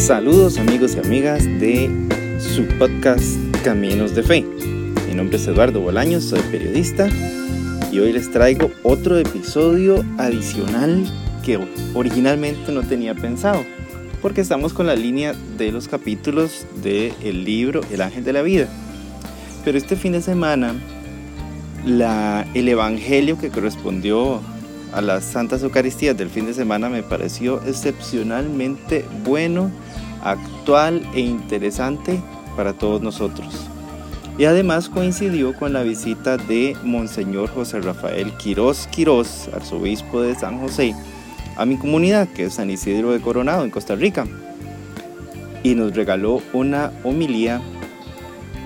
Saludos amigos y amigas de su podcast Caminos de Fe. Mi nombre es Eduardo Bolaños, soy periodista y hoy les traigo otro episodio adicional que originalmente no tenía pensado, porque estamos con la línea de los capítulos del libro El Ángel de la Vida. Pero este fin de semana, el Evangelio que correspondió a las Santas Eucaristías del fin de semana me pareció excepcionalmente bueno, actual e interesante para todos nosotros. Y además coincidió con la visita de Monseñor José Rafael Quirós Quirós, arzobispo de San José, a mi comunidad, que es San Isidro de Coronado, en Costa Rica. Y nos regaló una homilía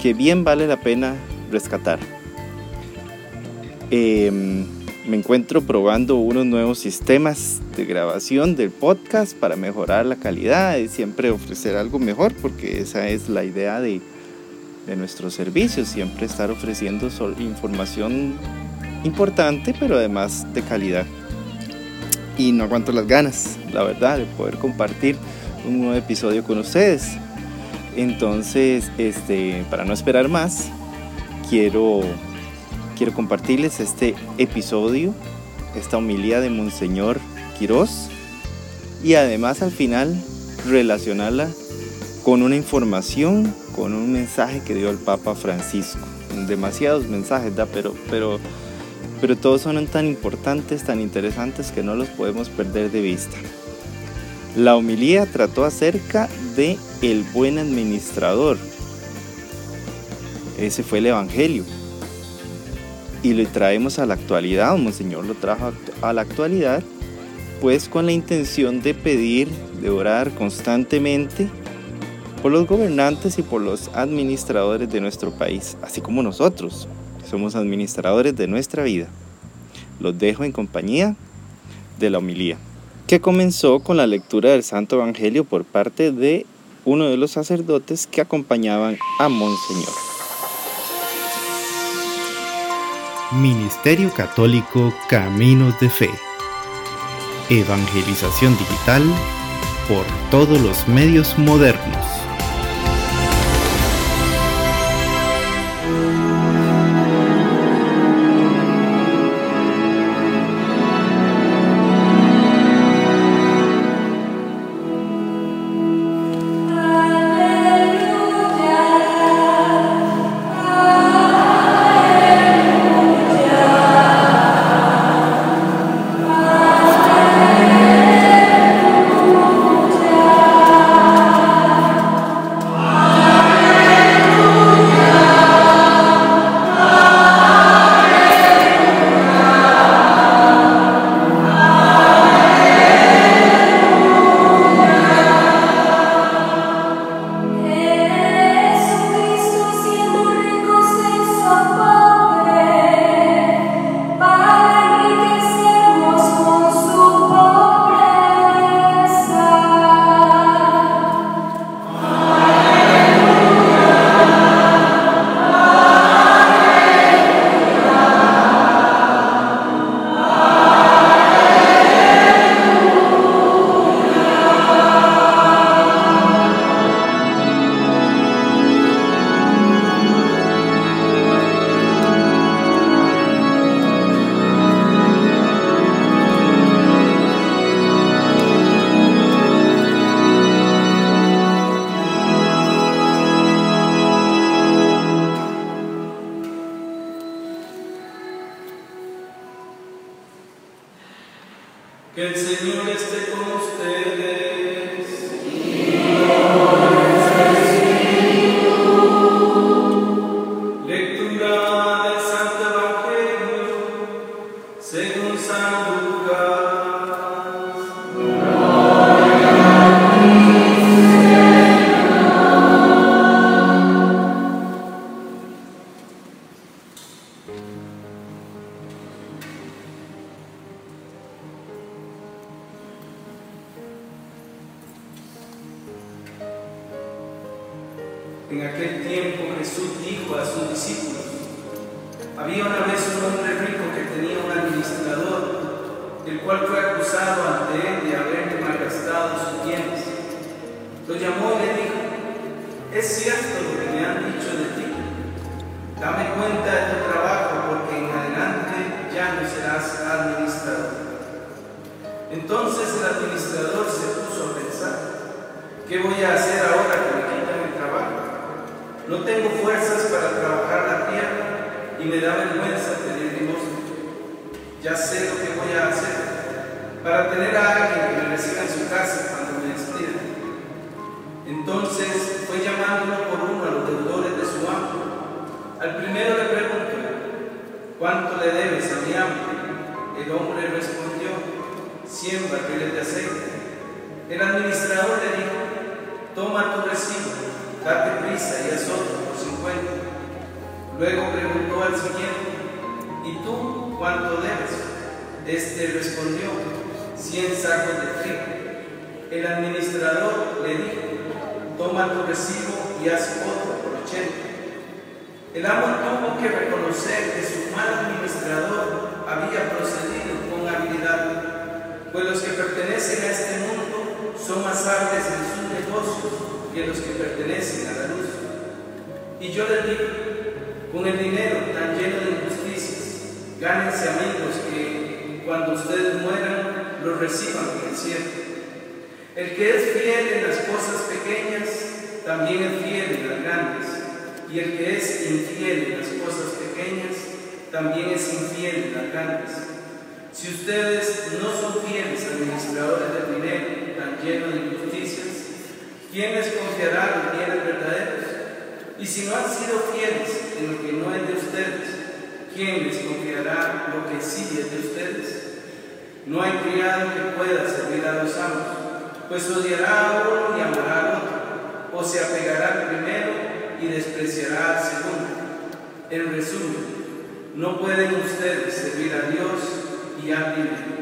que bien vale la pena rescatar. Eh, me encuentro probando unos nuevos sistemas de grabación del podcast para mejorar la calidad y siempre ofrecer algo mejor porque esa es la idea de, de nuestro servicio, siempre estar ofreciendo información importante pero además de calidad. Y no aguanto las ganas, la verdad, de poder compartir un nuevo episodio con ustedes. Entonces, este, para no esperar más, quiero quiero compartirles este episodio, esta homilía de Monseñor Quirós y además al final relacionarla con una información, con un mensaje que dio el Papa Francisco. Demasiados mensajes, ¿da? Pero, pero, pero todos son tan importantes, tan interesantes que no los podemos perder de vista. La homilía trató acerca de el buen administrador. Ese fue el Evangelio y lo traemos a la actualidad, Monseñor lo trajo a la actualidad, pues con la intención de pedir, de orar constantemente por los gobernantes y por los administradores de nuestro país, así como nosotros, somos administradores de nuestra vida. Los dejo en compañía de la homilía, que comenzó con la lectura del Santo Evangelio por parte de uno de los sacerdotes que acompañaban a Monseñor. Ministerio Católico Caminos de Fe. Evangelización digital por todos los medios modernos. En para tener a alguien que me reciba en su casa cuando me despidan. Entonces fue llamándolo por uno a los deudores de su amo. Al primero le preguntó, ¿cuánto le debes a mi amo? El hombre respondió, cien barriles de aceite. El administrador le dijo, toma tu recibo, date prisa y haz otro por cincuenta. Luego preguntó al siguiente, ¿y tú cuánto debes? Este respondió, cien sacos de trigo. El administrador le dijo, toma tu recibo y haz otro por ochenta. El amo tuvo que reconocer que su mal administrador había procedido con habilidad, pues los que pertenecen a este mundo son más hábiles en sus negocios que los que pertenecen a la luz. Y yo les digo, con el dinero tan lleno de injusticias, gánense amigos que cuando ustedes mueran los reciban en el cielo. El que es fiel en las cosas pequeñas, también es fiel en las grandes. Y el que es infiel en las cosas pequeñas, también es infiel en las grandes. Si ustedes no son fieles administradores del dinero tan lleno de injusticias, ¿quién les confiará los bienes verdaderos? Y si no han sido fieles en lo que no es de ustedes, ¿quién les confiará lo que sí es de ustedes? No hay criado que pueda servir a los amos, pues odiará a uno y amará al otro, o se apegará al primero y despreciará al segundo. En resumen, no pueden ustedes servir a Dios y al dinero.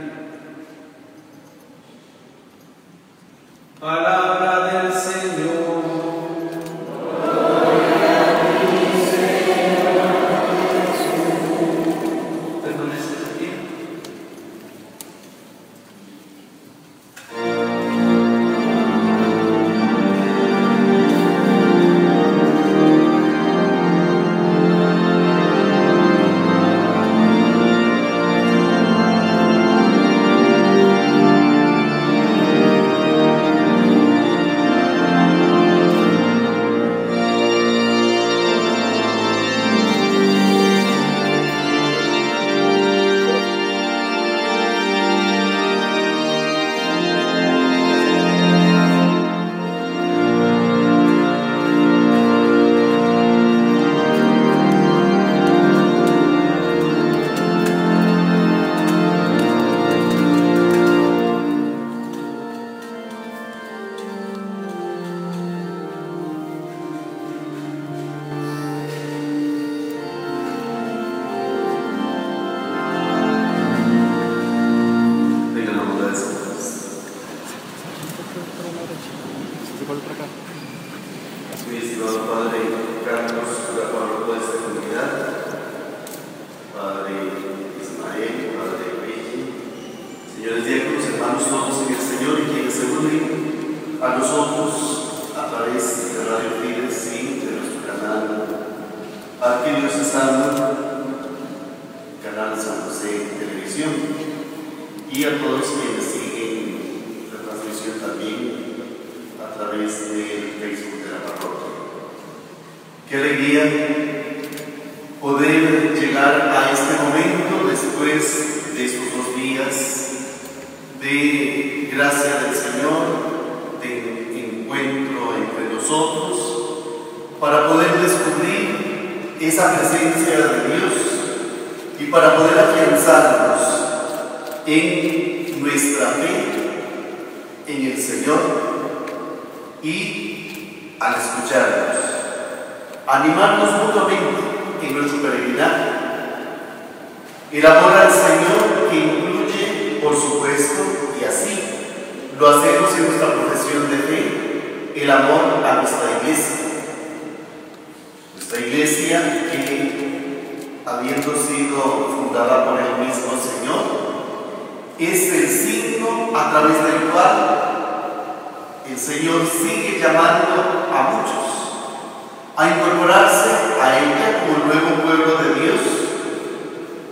En nuestro peregrinaje. El amor al Señor que incluye, por supuesto, y así lo hacemos en nuestra profesión de fe, el amor a nuestra iglesia. Nuestra iglesia que, habiendo sido fundada por el mismo Señor, es el signo a través del cual el Señor sigue llamando a muchos a incorporarse a ella como nuevo pueblo de Dios,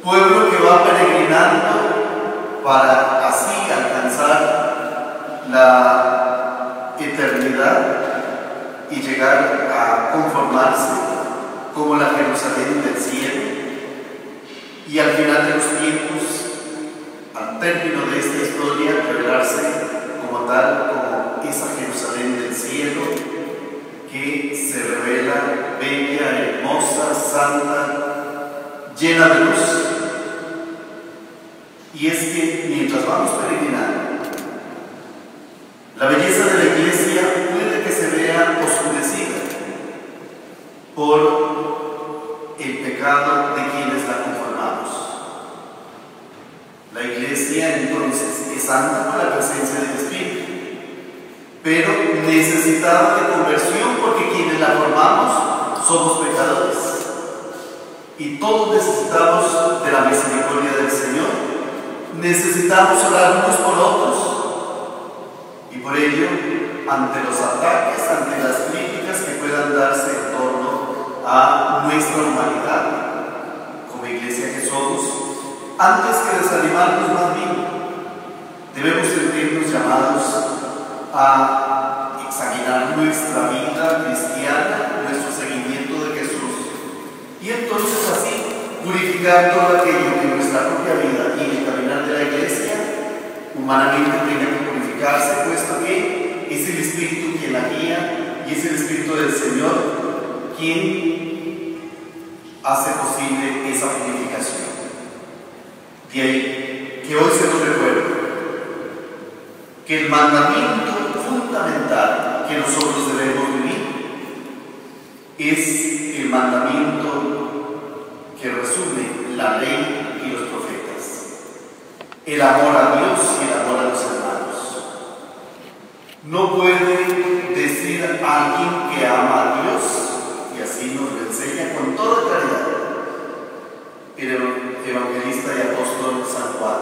pueblo que va peregrinando para así alcanzar la eternidad y llegar a conformarse como la Jerusalén del cielo. Y al final de los tiempos, al término de esta historia, revelarse como tal, como esa Jerusalén del cielo, que se revela bella, hermosa, santa, llena de luz. Y es que mientras vamos peregrinando, la belleza de la iglesia puede que se vea oscurecida por el pecado de quienes la conformamos. La iglesia entonces es santa por la presencia del Espíritu, pero necesitada de conversión porque quienes la formamos somos pecadores. Y todos necesitamos de la misericordia del Señor. Necesitamos orar unos por otros y por ello, ante los ataques, ante las críticas que puedan darse en torno a nuestra humanidad, como iglesia que somos, antes que desanimarnos más bien, debemos sentirnos llamados a examinar nuestra vida cristiana, nuestro seguimiento de Jesús. Y entonces así purificar todo aquello que nuestra propia vida y el caminar de la iglesia humanamente tiene que puesto que es el Espíritu quien la guía y es el Espíritu del Señor quien hace posible esa purificación. De ahí que hoy se nos recuerda que el mandamiento fundamental que nosotros debemos vivir es el mandamiento que resume la ley y los profetas. El amor a Dios y el amor a los hermanos. No puede decir alguien que ama a Dios, y así nos lo enseña con toda claridad el evangelista y apóstol San Juan,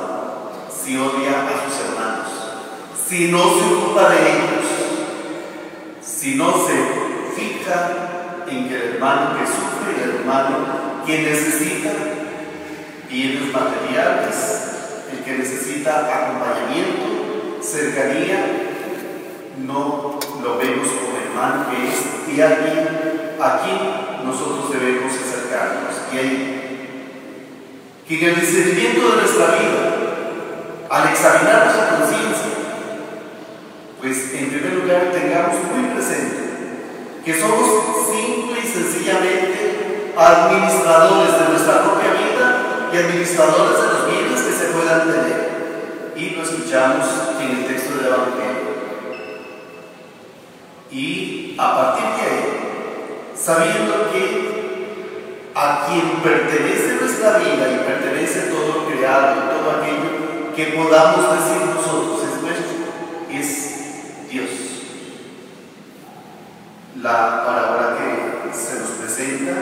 si odia a sus hermanos, si no se ocupa de ellos, si no se fija en que el hermano que sufre, el hermano que necesita bienes materiales, el que necesita acompañamiento, cercanía, no lo vemos como hermano que es y alguien a quien nosotros debemos acercarnos. Y ahí, que en el discernimiento de nuestra vida, al examinar nuestra conciencia, pues en primer lugar tengamos muy presente que somos simple y sencillamente administradores de nuestra propia vida y administradores de los bienes que se puedan tener. Y lo escuchamos en el texto del Evangelio. Y a partir de ahí, sabiendo que a quien pertenece nuestra vida y pertenece todo lo creado y todo aquello que podamos decir nosotros es nuestro, es Dios. La palabra que se nos presenta,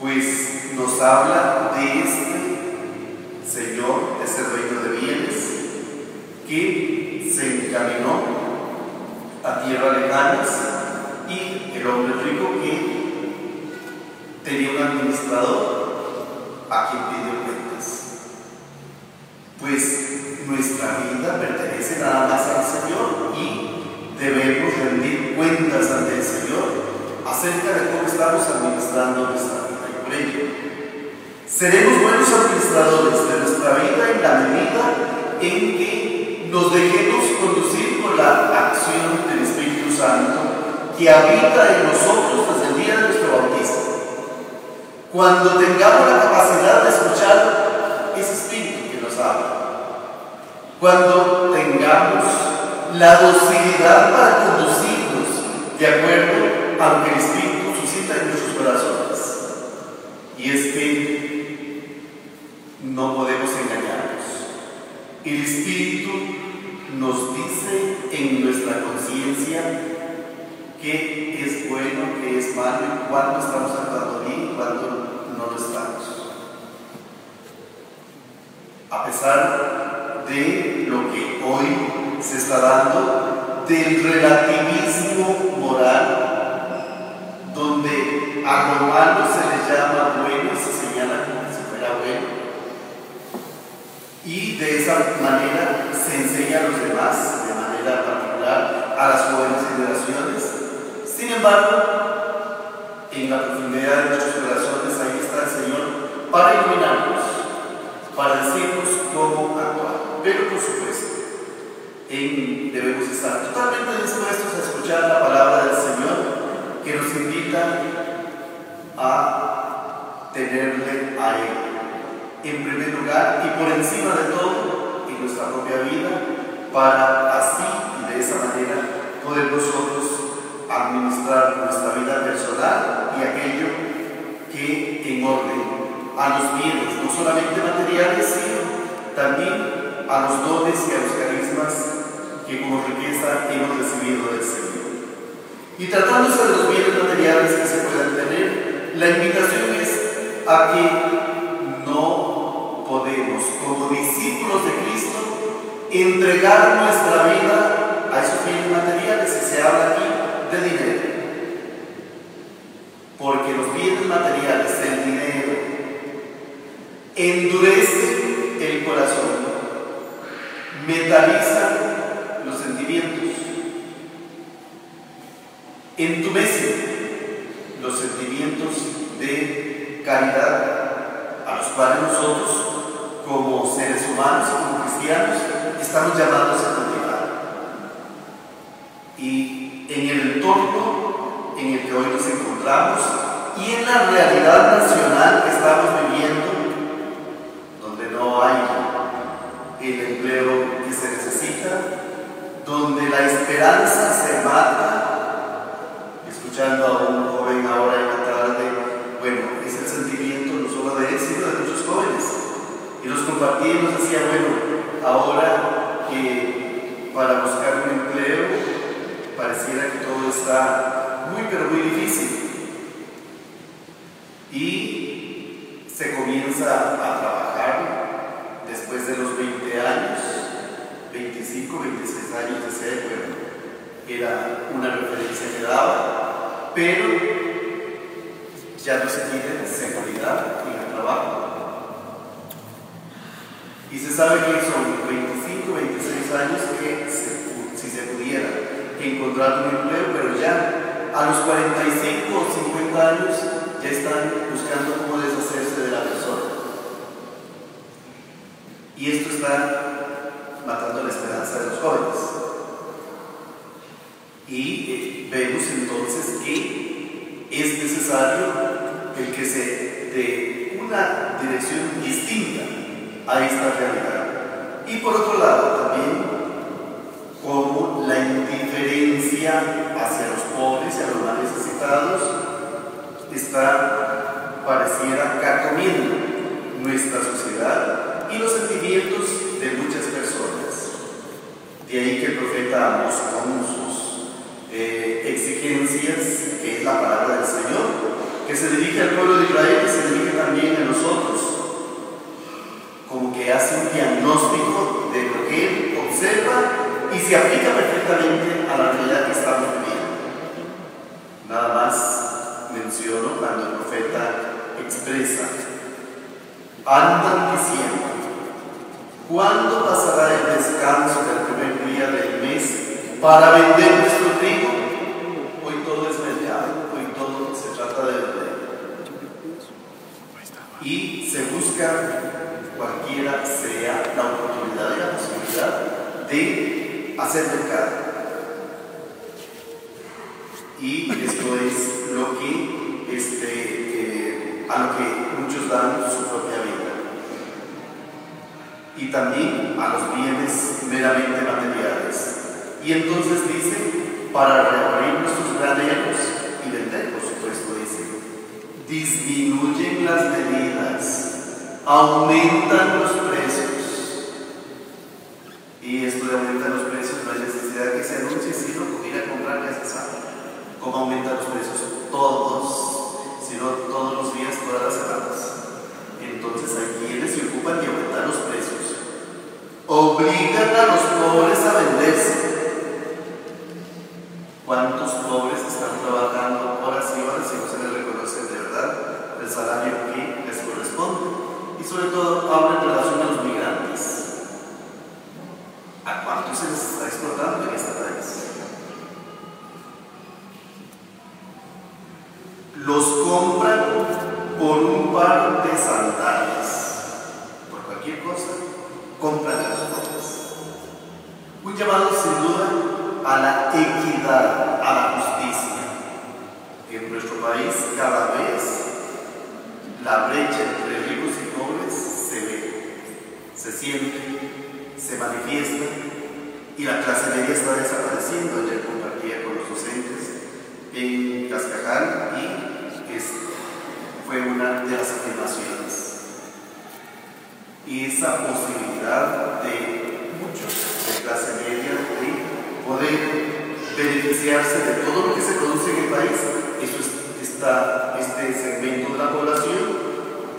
pues nos habla de este Señor, de ese reino de bienes, que se encaminó a tierras lejanas y el hombre rico que tenía un administrador a quien pidió cuentas. Pues nuestra vida pertenece nada más al Señor y debemos rendir cuentas ante el Señor acerca de cómo estamos administrando nuestra vida. Y por ello, seremos buenos administradores de nuestra vida en la medida en que nos dejemos conducir por la acción del Espíritu Santo que habita en nosotros desde el día de nuestro bautismo. Cuando tengamos la capacidad de escuchar cuando tengamos la docilidad para conducirnos de acuerdo a lo que el Espíritu suscita en nuestros corazones. Y es que no podemos engañarnos. El Espíritu nos dice en nuestra conciencia qué es bueno, qué es malo, cuándo estamos actuando bien, cuándo no lo estamos. A pesar de lo que hoy se está dando del relativismo moral, donde a lo malo se le llama bueno se señala como si fuera bueno. Y de esa manera se enseña a los demás, de manera particular a las jóvenes generaciones. Sin embargo, en la profundidad de nuestros corazones ahí está el Señor para iluminarnos, para decirnos cómo actuar. Pero por supuesto, debemos estar totalmente dispuestos a escuchar la palabra del Señor que nos invita a tenerle a Él. En primer lugar y por encima de todo en nuestra propia vida para así y de esa manera poder nosotros administrar nuestra vida personal y aquello que en orden a los bienes, no solamente materiales, sino también a los dones y a los carismas que como riqueza hemos recibido del Señor. Y tratándose de los bienes materiales que se puedan tener, la invitación es a que no podemos, como discípulos de Cristo, entregar nuestra vida a esos bienes materiales, y se habla aquí de dinero. Porque los bienes materiales, el dinero, endurece el corazón, metaliza los sentimientos. Entumece los sentimientos de caridad a los cuales nosotros, como seres humanos, como cristianos, estamos llamados a cultivar. Y en el entorno en el que hoy nos encontramos y en la realidad nacional que estamos viviendo, donde no hay el empleo que se necesita, donde la esperanza se mata, escuchando a un joven ahora en la tarde, bueno, es el sentimiento no solo de él, sino de muchos jóvenes. Y nos compartía y nos decía, bueno, ahora que para buscar un empleo pareciera que todo está muy, pero muy difícil. Y se comienza a trabajar después de los 20 años 25, 26 años de ser, bueno, era una referencia que daba, pero ya no se tiene seguridad en el trabajo. Y se sabe que son 25, 26 años que si se pudiera encontrar un empleo, pero ya a los 45 o 50 años ya están buscando cómo deshacerse de la matando la esperanza de los jóvenes. Y eh, vemos entonces que es necesario el que se dé una dirección distinta a esta realidad. Y por otro lado también como la indiferencia hacia los pobres y a los más necesitados está, pareciera, carcomiendo nuestra sociedad y los sentimientos de muchas personas. De ahí que el profeta Amos, con sus eh, exigencias, que es la palabra del Señor, que se dirige al pueblo de Israel y se dirige también a nosotros, como que hace un diagnóstico de lo que él observa y se aplica perfectamente a la realidad que estamos viviendo. Nada más menciono cuando el profeta expresa, andan diciendo, ¿Cuándo pasará el descanso del primer día del mes para vender nuestro trigo? Hoy todo es mercado, hoy todo se trata de vender. Y se busca, cualquiera sea la oportunidad y la posibilidad de hacer mercado. Y esto es lo que, este, eh, a lo que muchos dan su propia vida y también a los bienes meramente materiales. Y entonces dice, para reabrir nuestros graneros y vender, por supuesto, dice, disminuyen las medidas, aumentan los precios. Y esto de aumentar los precios no hay necesidad que se anuncie, sino que ir a comprar ya se sabe cómo aumentan los precios todos, sino todos los días, todas las semanas. Entonces hay quienes se ocupan de aumentar los precios obligan a los pobres a venderse. compran a los pobres. Un llamado sin duda a la equidad, a la justicia. En nuestro país cada vez la brecha entre ricos y pobres se ve, se siente, se manifiesta y la clase media está desapareciendo. Ayer compartía con los docentes en Cascajal y fue una de las afirmaciones. Y esa posibilidad de muchos de clase media de poder beneficiarse de todo lo que se produce en el país, eso está, este segmento de la población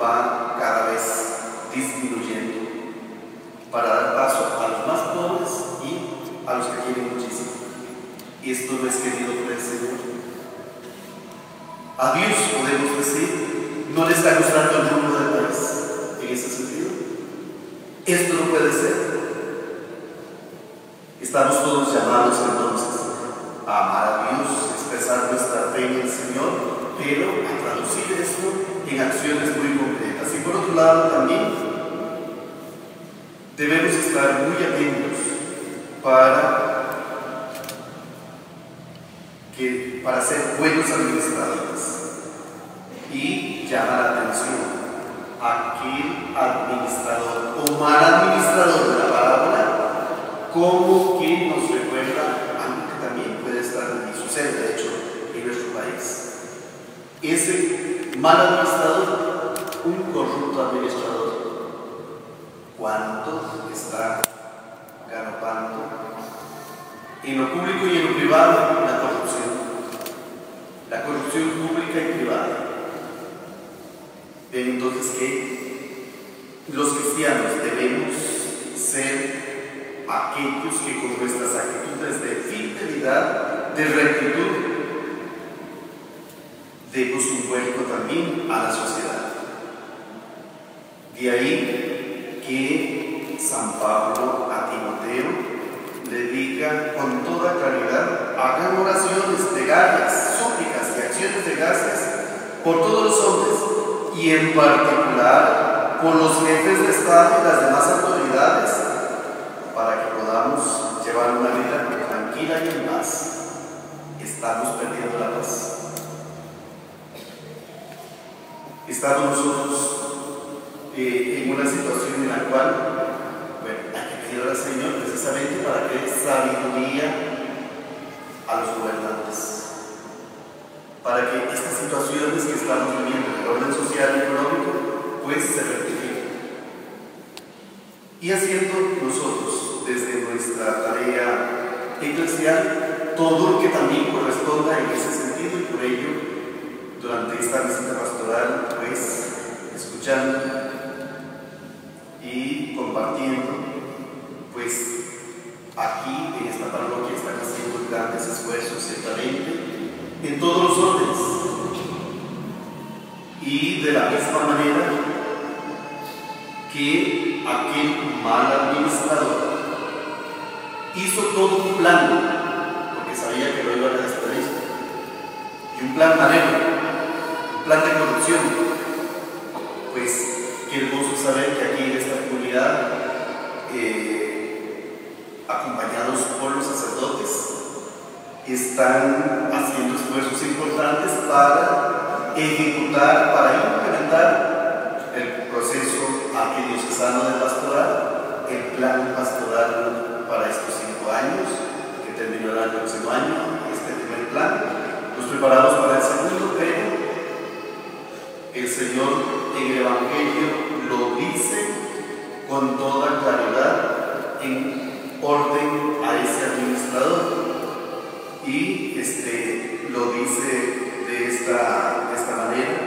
va cada vez disminuyendo para dar paso a los más pobres y a los que quieren muchísimo. Esto no es querido por el Señor. A Dios podemos decir, no le está gustando el rumbo del país en ese sentido. Esto no puede ser. Estamos todos llamados entonces a amar a Dios, expresar nuestra fe en el Señor, pero a traducir esto en acciones muy concretas. Y por otro lado también debemos estar muy atentos para, que, para ser buenos administradores y llamar la atención aquel administrador o mal administrador de la parábola como que nos recuerda algo que también puede estar y sucede de hecho en nuestro país. Ese mal administrador, un corrupto administrador, ¿cuánto está galopando en lo público y en lo privado la corrupción? La corrupción pública y privada. Entonces que los cristianos debemos ser aquellos que con nuestras actitudes de fidelidad, de rectitud, demos un vuelco también a la sociedad. De ahí que San Pablo a Timoteo le diga con toda claridad, hagan oraciones de gallas, súplicas y acciones de gracias por todos los hombres y en particular por los jefes de Estado y las demás autoridades para que podamos llevar una vida tranquila y en paz. Estamos perdiendo la paz. Estamos nosotros eh, en una situación en la cual, bueno, hay que pedir al Señor precisamente para que sabiduría a los gobernantes, para que estas situaciones que estamos viviendo en el orden social y económico, pues se rectifiquen. Y haciendo nosotros, desde nuestra tarea eclesial, todo lo que también corresponda en ese sentido y por ello durante esta visita pastoral, pues, escuchando compartiendo, pues, aquí en esta parroquia están haciendo grandes esfuerzos, ciertamente, en todos los órdenes. Y de la misma manera que aquel mal administrador hizo todo un plan, porque sabía que lo iban a despedir, y un plan manejo plan de corrupción. Pues qué hermoso saber que aquí en esta comunidad, eh, acompañados por los sacerdotes, están haciendo esfuerzos importantes para ejecutar, para implementar el proceso arquidiocesano de pastoral, el plan pastoral para estos cinco años, que terminará el próximo año, este primer plan. Nos preparamos para el segundo, pero el Señor el Evangelio lo dice con toda claridad en orden a ese administrador. Y este, lo dice de esta, de esta manera.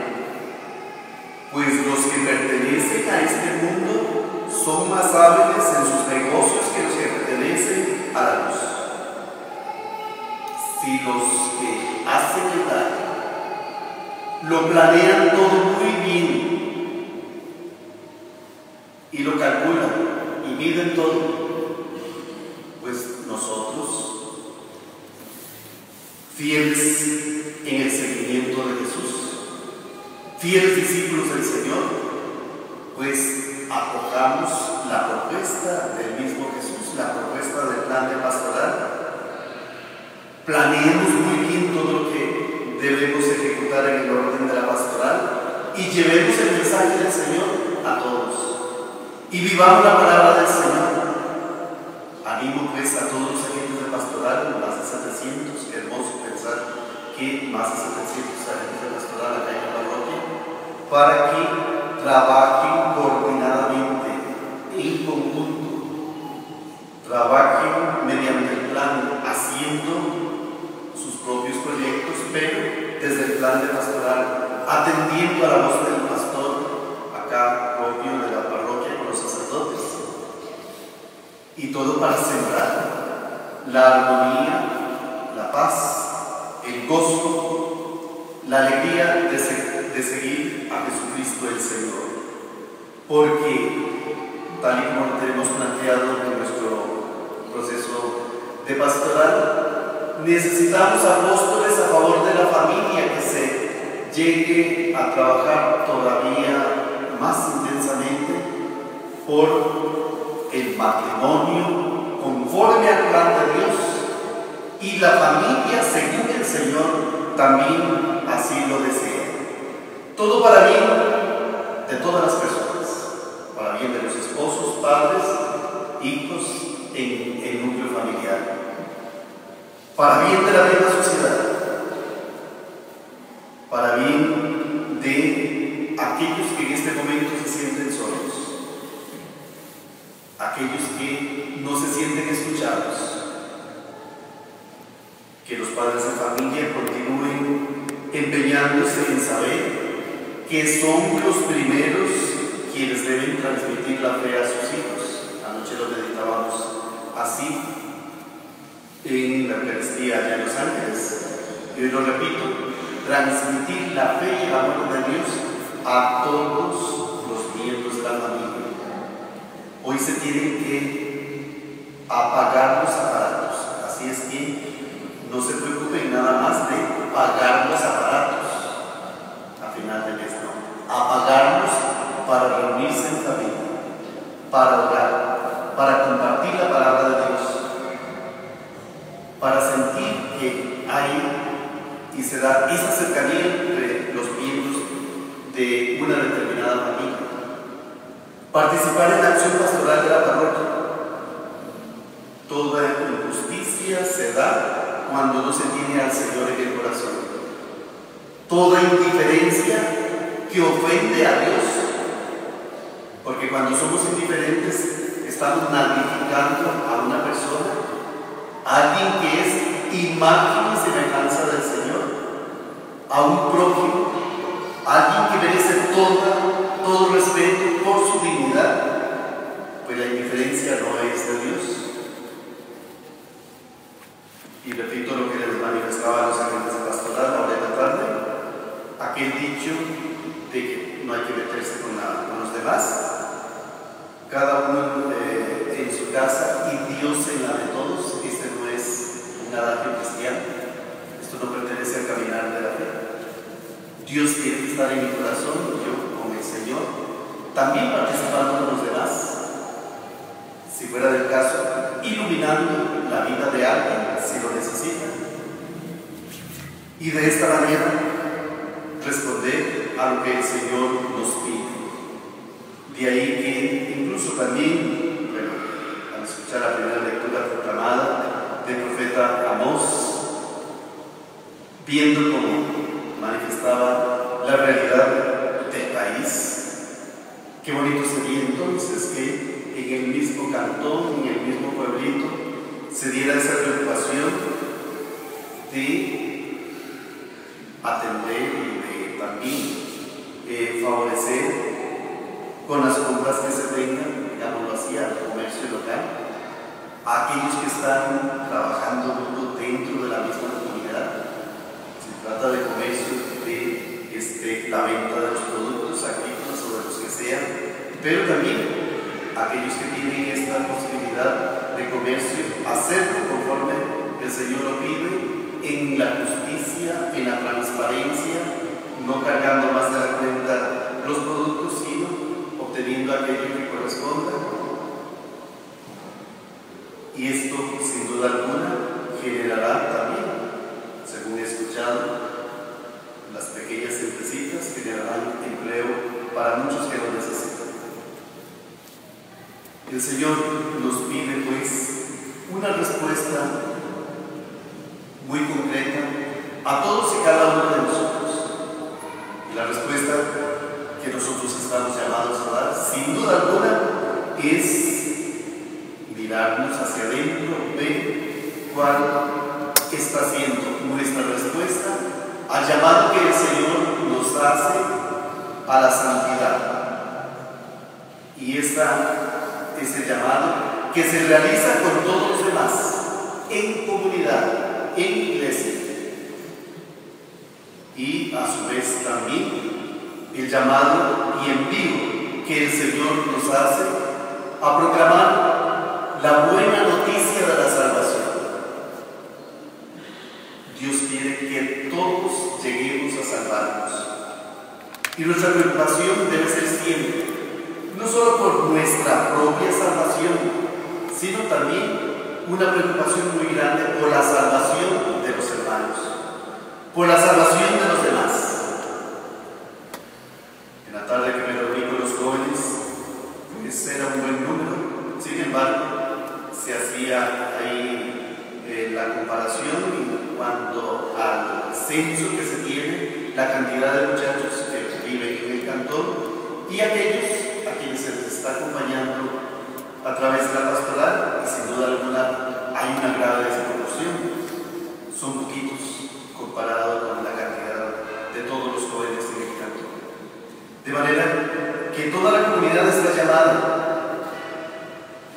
Pues los que pertenecen a este mundo son más hábiles en sus negocios que los que pertenecen a la luz. Si los que hacen el daño lo planean todo muy bien y lo calculan y miden todo, pues nosotros, fieles en el seguimiento de Jesús, fieles discípulos del Señor, pues acojamos la propuesta del mismo Jesús, la propuesta del plan de pastoral. Planeemos muy bien todo lo que debemos ejecutar en el orden de la pastoral y llevemos el mensaje del Señor. Y vivamos la palabra del Señor. Animo pues a todos los agentes de pastoral, más de 700, qué hermoso pensar que más de 700 agentes de pastoral acá en la parroquia, para que trabajen coordinadamente, en conjunto, trabajen mediante el plan, haciendo sus propios proyectos, pero desde el plan de pastoral, atendiendo a la voz del pastor, acá propio de la parroquia con los sacerdotes, y todo para sembrar la armonía, la paz, el gozo, la alegría de, de seguir a Jesucristo el Señor. Porque, tal y como tenemos planteado en nuestro proceso de pastoral, necesitamos apóstoles a favor de la familia que se llegue a trabajar todavía más intensamente por el matrimonio conforme al plan de Dios y la familia según el Señor también así lo desea. Todo para bien de todas las personas, para bien de los esposos, padres, hijos en el núcleo familiar, para bien de la misma sociedad, para bien de aquellos que en este momento se sienten aquellos que no se sienten escuchados, que los padres de familia continúen empeñándose en saber que son los primeros quienes deben transmitir la fe a sus hijos. Anoche lo meditábamos así en la Eucaristía en Los Ángeles. Y hoy lo repito, transmitir la fe y el amor de Dios a todos los miembros de la familia. Hoy se tienen que apagar los aparatos, así es que no se preocupen nada más de pagar los aparatos a final de mes, no. Apagarlos para reunirse en familia, para orar, para compartir la palabra de Dios, para sentir que hay y se da esa cercanía entre los miembros de una determinada familia. Participar en la acción pastoral de la parroquia. Toda injusticia se da cuando no se tiene al Señor en el corazón. Toda indiferencia que ofende a Dios. Porque cuando somos indiferentes estamos magnificando a una persona, a alguien que es imagen y semejanza del Señor, a un prójimo, a alguien que merece toda, todo respeto por su dignidad. Pues la indiferencia no es de Dios. Y repito lo que les manifestaba a los agentes de pastoral ahora en la tarde, aquel dicho de que no hay que meterse con, la- con los demás, cada uno eh, en su casa y Dios en la de todos, este no es un adagio cristiano, esto no pertenece al caminar de la fe. Dios tiene que estar en mi corazón, yo con el Señor, también participando con los demás si fuera del caso, iluminando la vida de alguien si lo necesita. Y de esta manera responder a lo que el Señor nos pide. De ahí que incluso también, bueno, al escuchar la primera lectura proclamada del profeta Amós, viendo cómo manifestaba la realidad del país, Qué bonito sería entonces que en el mismo cantón, en el mismo pueblito, se diera esa preocupación de atender y de también eh, favorecer con las compras que se tengan, digámoslo así, al comercio local, a aquellos que están trabajando dentro de la misma comunidad. Se trata de comercio, de este, la venta de los productos agrícolas o de los que sean, pero también aquellos que tienen esta posibilidad de comercio, hacerlo conforme el Señor lo pide, en la justicia, en la transparencia, no cargando más de la cuenta los productos, sino obteniendo aquello que corresponda Y esto, sin duda alguna, generará también, según he escuchado, las pequeñas empresitas generarán empleo para muchos que lo necesitan. El Señor nos pide, pues, una respuesta muy concreta a todos y cada uno de nosotros. Y la respuesta que nosotros estamos llamados a dar, sin duda alguna, es mirarnos hacia adentro, ver cuál está siendo nuestra respuesta al llamado que el Señor nos hace a la santidad. Y esta, ese llamado que se realiza con todos los demás, en comunidad, en iglesia. Y a su vez también el llamado y envío que el Señor nos hace a proclamar la buena noticia de la salvación. Dios quiere que todos lleguemos a salvarnos. Y nuestra preocupación debe ser siempre, no solo por nuestra propia salvación, sino también una preocupación muy grande por la salvación de los hermanos, por la salvación de los demás. En la tarde que me reuní con los jóvenes, pues era un buen número, sin embargo, se hacía ahí eh, la comparación en cuanto al censo que se tiene, la cantidad de muchachos que viven en el cantón y aquellos a quienes se les está acompañando a través de la pastoral y sin duda alguna hay una grave desproporción. Son poquitos comparado con la cantidad de todos los jóvenes de el cantón. De manera que toda la comunidad está llamada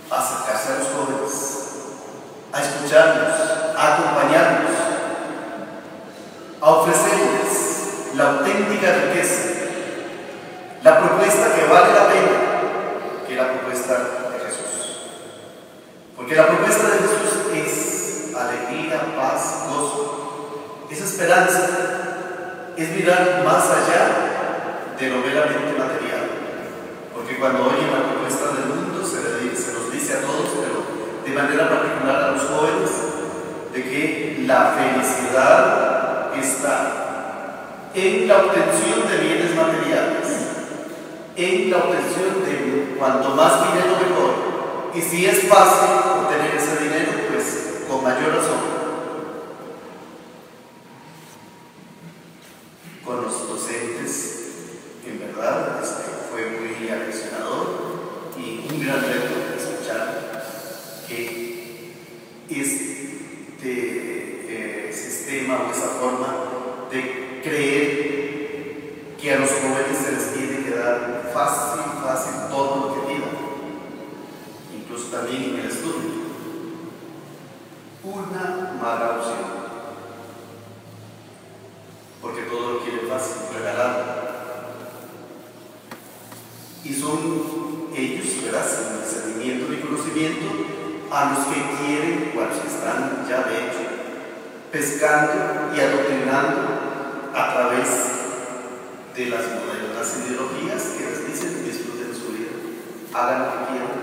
a acercarse a los jóvenes, a escucharlos, a acompañarlos, a ofrecerles la auténtica riqueza, la propuesta que vale la pena, que la propuesta de Jesús. Porque la propuesta de Jesús es alegría, paz, gozo, es esperanza, es mirar más allá de lo meramente material. Porque cuando oyen la propuesta del mundo se, le, se nos dice a todos, pero de manera particular a los jóvenes, de que la felicidad está en la obtención de bienes materiales, en la obtención de cuanto más dinero mejor. Y si es fácil obtener ese dinero, pues con mayor razón. Con los docentes, en verdad, este, fue muy aleccionador y un gran reto escuchar que este eh, sistema o esa forma de creer que a los jóvenes se les tiene que dar fácil, fácil todo lo que pidan, incluso también en el estudio. Una mala opción, porque todo lo quieren fácil, regalado. Y son ellos, ¿verdad? Sin discernimiento ni conocimiento, a los que quieren, o a los que están ya de hecho, pescando y adoctrinando a través de las modernas ideologías que les dicen disfruten su vida, hagan lo que quieran.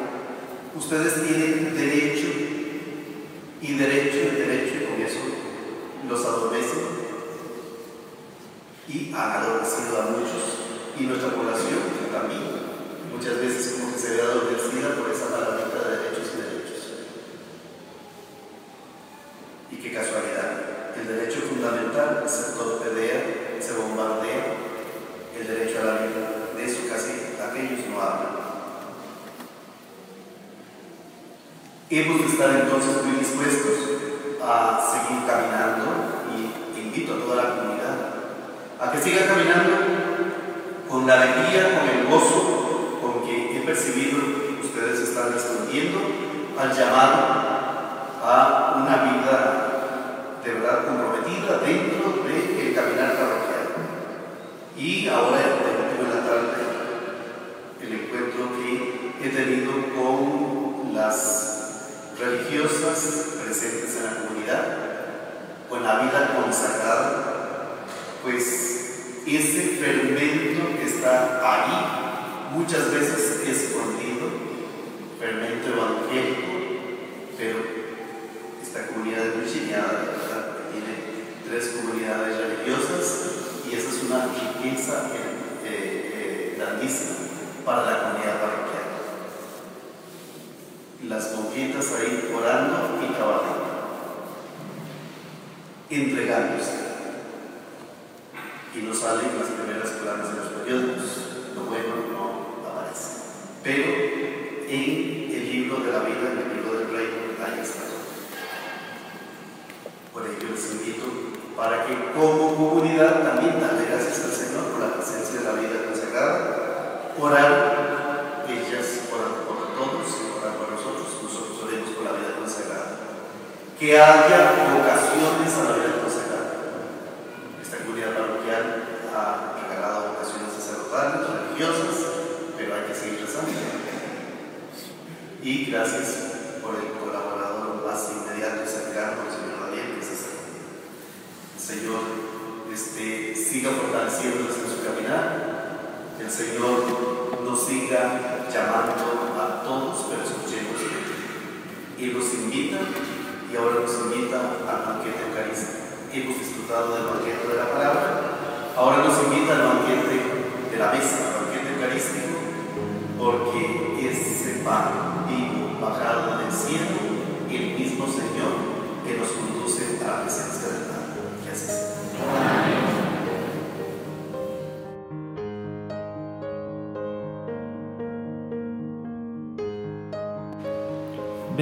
Ustedes tienen derecho y derecho y derecho, y con eso los adormecen y han adormecido a muchos y nuestra población también muchas veces como que se ve adormecida por esa palabrita de derechos y derechos. Qué casualidad, el derecho fundamental se torpedea, se bombardea, el derecho a la vida, de eso casi aquellos no hablan. Hemos de estar entonces muy dispuestos a seguir caminando y invito a toda la comunidad a que siga caminando con la alegría, con el gozo con que he percibido que ustedes están respondiendo al llamado a y ahora en la tarde el encuentro que he tenido con las religiosas presentes en la comunidad, con la vida consagrada, pues ese fermento que está ahí muchas veces escondido, fermento evangélico, pero esta comunidad es muy chineada, ¿verdad? tiene tres comunidades religiosas y esa es una riqueza eh, eh, grandísima para la comunidad parroquial. Las monjitas ahí orando y trabajando, entregándose. Y no salen las primeras planas de los periódicos, lo bueno no aparece. Pero en el libro de la vida, en el libro del rey, ahí está. Por ello les invito para que como comunidad también darle gracias al Señor por la presencia de la vida consagrada, orar, ellas oran por todos y orar por nosotros, nosotros oremos por la vida consagrada. Que haya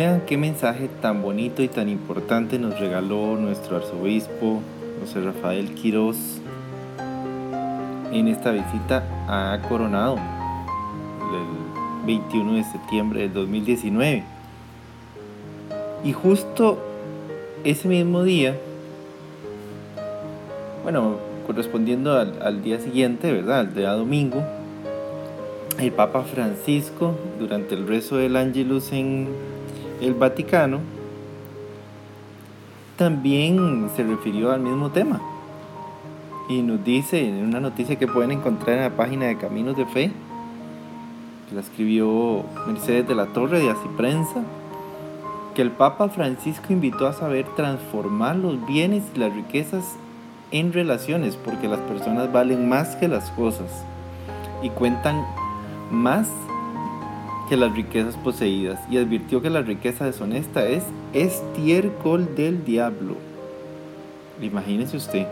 Vean qué mensaje tan bonito y tan importante nos regaló nuestro arzobispo José Rafael Quirós en esta visita a Coronado el 21 de septiembre del 2019. Y justo ese mismo día, bueno, correspondiendo al, al día siguiente, ¿verdad? Al día domingo, el Papa Francisco, durante el rezo del Angelus en el Vaticano también se refirió al mismo tema y nos dice en una noticia que pueden encontrar en la página de Caminos de Fe, que la escribió Mercedes de la Torre de Así Prensa, que el Papa Francisco invitó a saber transformar los bienes y las riquezas en relaciones, porque las personas valen más que las cosas y cuentan más que las riquezas poseídas y advirtió que la riqueza deshonesta es estiércol del diablo. Imagínese usted.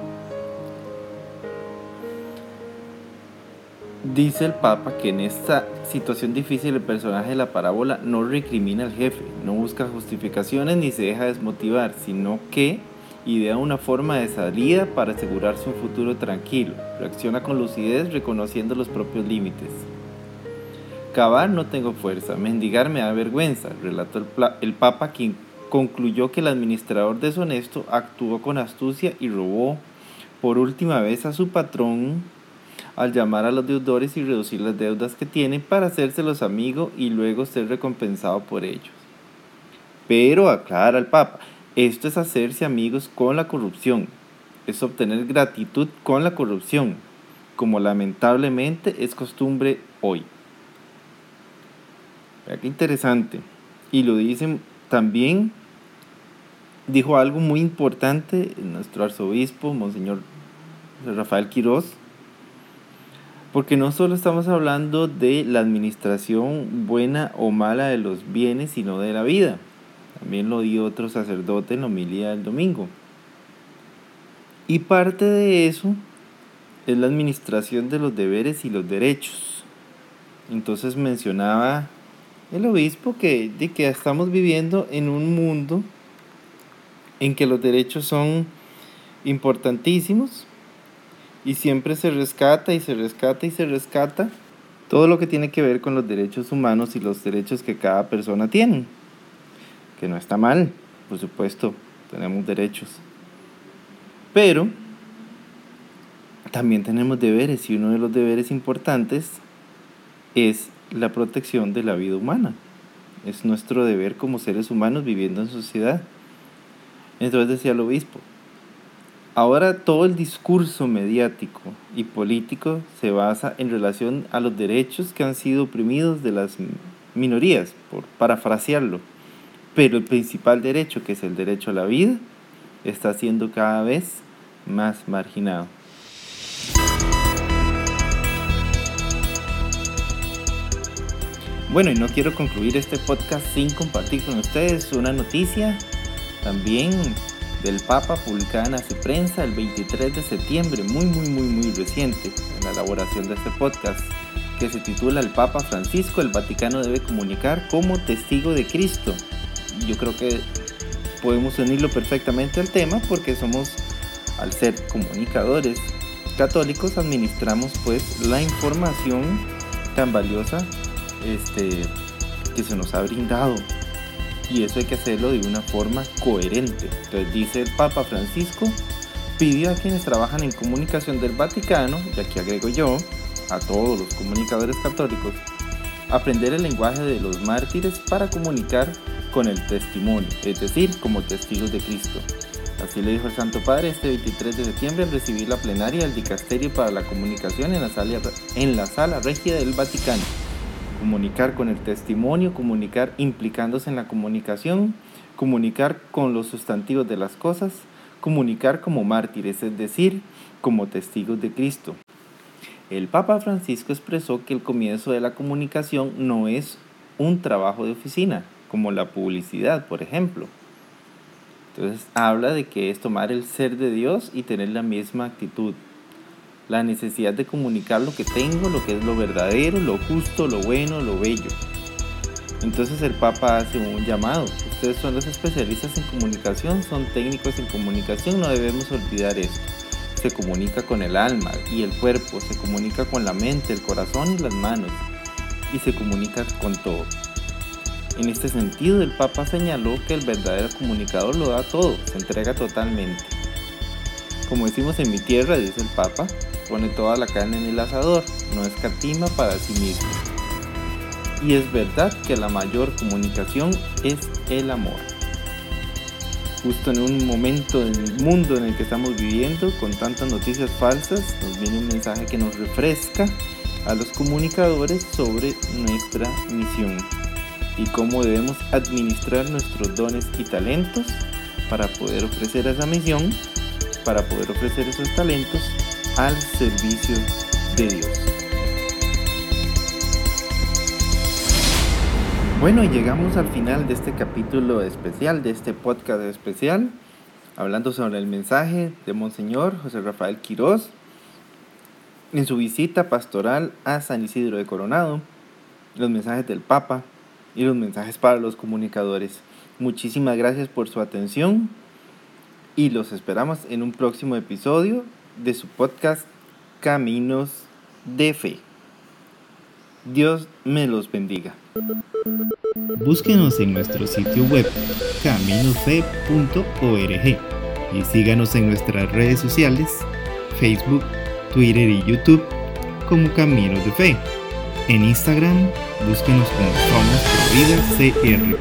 Dice el Papa que en esta situación difícil el personaje de la parábola no recrimina al jefe, no busca justificaciones ni se deja desmotivar, sino que idea una forma de salida para asegurarse un futuro tranquilo. Reacciona con lucidez reconociendo los propios límites. Cavar no tengo fuerza, mendigar me da vergüenza, relató el, Papa, quien concluyó que el administrador deshonesto actuó con astucia y robó por última vez a su patrón al llamar a los deudores y reducir las deudas que tienen para hacérselos amigos y luego ser recompensado por ellos. Pero, aclara el Papa, esto es hacerse amigos con la corrupción, es obtener gratitud con la corrupción, como lamentablemente es costumbre hoy. Qué interesante. Y lo dicen también, dijo algo muy importante nuestro arzobispo, Monseñor Rafael Quirós, porque no solo estamos hablando de la administración buena o mala de los bienes, sino de la vida. También lo dio otro sacerdote en la homilía del domingo. Y parte de eso es la administración de los deberes y los derechos. Entonces mencionaba el obispo que, de que estamos viviendo en un mundo en que los derechos son importantísimos y siempre se rescata y se rescata y se rescata todo lo que tiene que ver con los derechos humanos y los derechos que cada persona tiene. Que no está mal, por supuesto, tenemos derechos. Pero también tenemos deberes y uno de los deberes importantes es la protección de la vida humana. Es nuestro deber como seres humanos viviendo en sociedad. Entonces decía el obispo, ahora todo el discurso mediático y político se basa en relación a los derechos que han sido oprimidos de las minorías, por parafrasearlo. Pero el principal derecho, que es el derecho a la vida, está siendo cada vez más marginado. Bueno, y no quiero concluir este podcast sin compartir con ustedes una noticia también del Papa publicada en Hace Prensa el 23 de septiembre, muy, muy, muy, muy reciente, en la elaboración de este podcast, que se titula El Papa Francisco, el Vaticano debe comunicar como testigo de Cristo. Yo creo que podemos unirlo perfectamente al tema porque somos, al ser comunicadores católicos, administramos pues la información tan valiosa este, que se nos ha brindado. Y eso hay que hacerlo de una forma coherente. Entonces dice el Papa Francisco, pidió a quienes trabajan en comunicación del Vaticano, y aquí agrego yo, a todos los comunicadores católicos, aprender el lenguaje de los mártires para comunicar con el testimonio, es decir, como testigos de Cristo. Así le dijo el Santo Padre este 23 de septiembre al recibir la plenaria del Dicasterio para la Comunicación en la sala, en la sala regia del Vaticano comunicar con el testimonio, comunicar implicándose en la comunicación, comunicar con los sustantivos de las cosas, comunicar como mártires, es decir, como testigos de Cristo. El Papa Francisco expresó que el comienzo de la comunicación no es un trabajo de oficina, como la publicidad, por ejemplo. Entonces habla de que es tomar el ser de Dios y tener la misma actitud, la necesidad de comunicar lo que tengo, lo que es lo verdadero, lo justo, lo bueno, lo bello. Entonces el Papa hace un llamado. Ustedes son los especialistas en comunicación, son técnicos en comunicación, no debemos olvidar esto. Se comunica con el alma y el cuerpo, se comunica con la mente, el corazón y las manos, y se comunica con todo. En este sentido, el Papa señaló que el verdadero comunicador lo da todo, se entrega totalmente. Como decimos en mi tierra, dice el Papa, pone toda la carne en el asador, no escatima para sí mismo. Y es verdad que la mayor comunicación es el amor. Justo en un momento del mundo en el que estamos viviendo, con tantas noticias falsas, nos viene un mensaje que nos refresca a los comunicadores sobre nuestra misión y cómo debemos administrar nuestros dones y talentos para poder ofrecer esa misión, para poder ofrecer esos talentos al servicio de Dios. Bueno, llegamos al final de este capítulo especial, de este podcast especial, hablando sobre el mensaje de Monseñor José Rafael Quirós en su visita pastoral a San Isidro de Coronado, los mensajes del Papa y los mensajes para los comunicadores. Muchísimas gracias por su atención y los esperamos en un próximo episodio de su podcast Caminos de Fe. Dios me los bendiga. Búsquenos en nuestro sitio web caminofe.org y síganos en nuestras redes sociales, Facebook, Twitter y YouTube como Caminos de Fe. En Instagram, búsquenos como Somos Vida CR.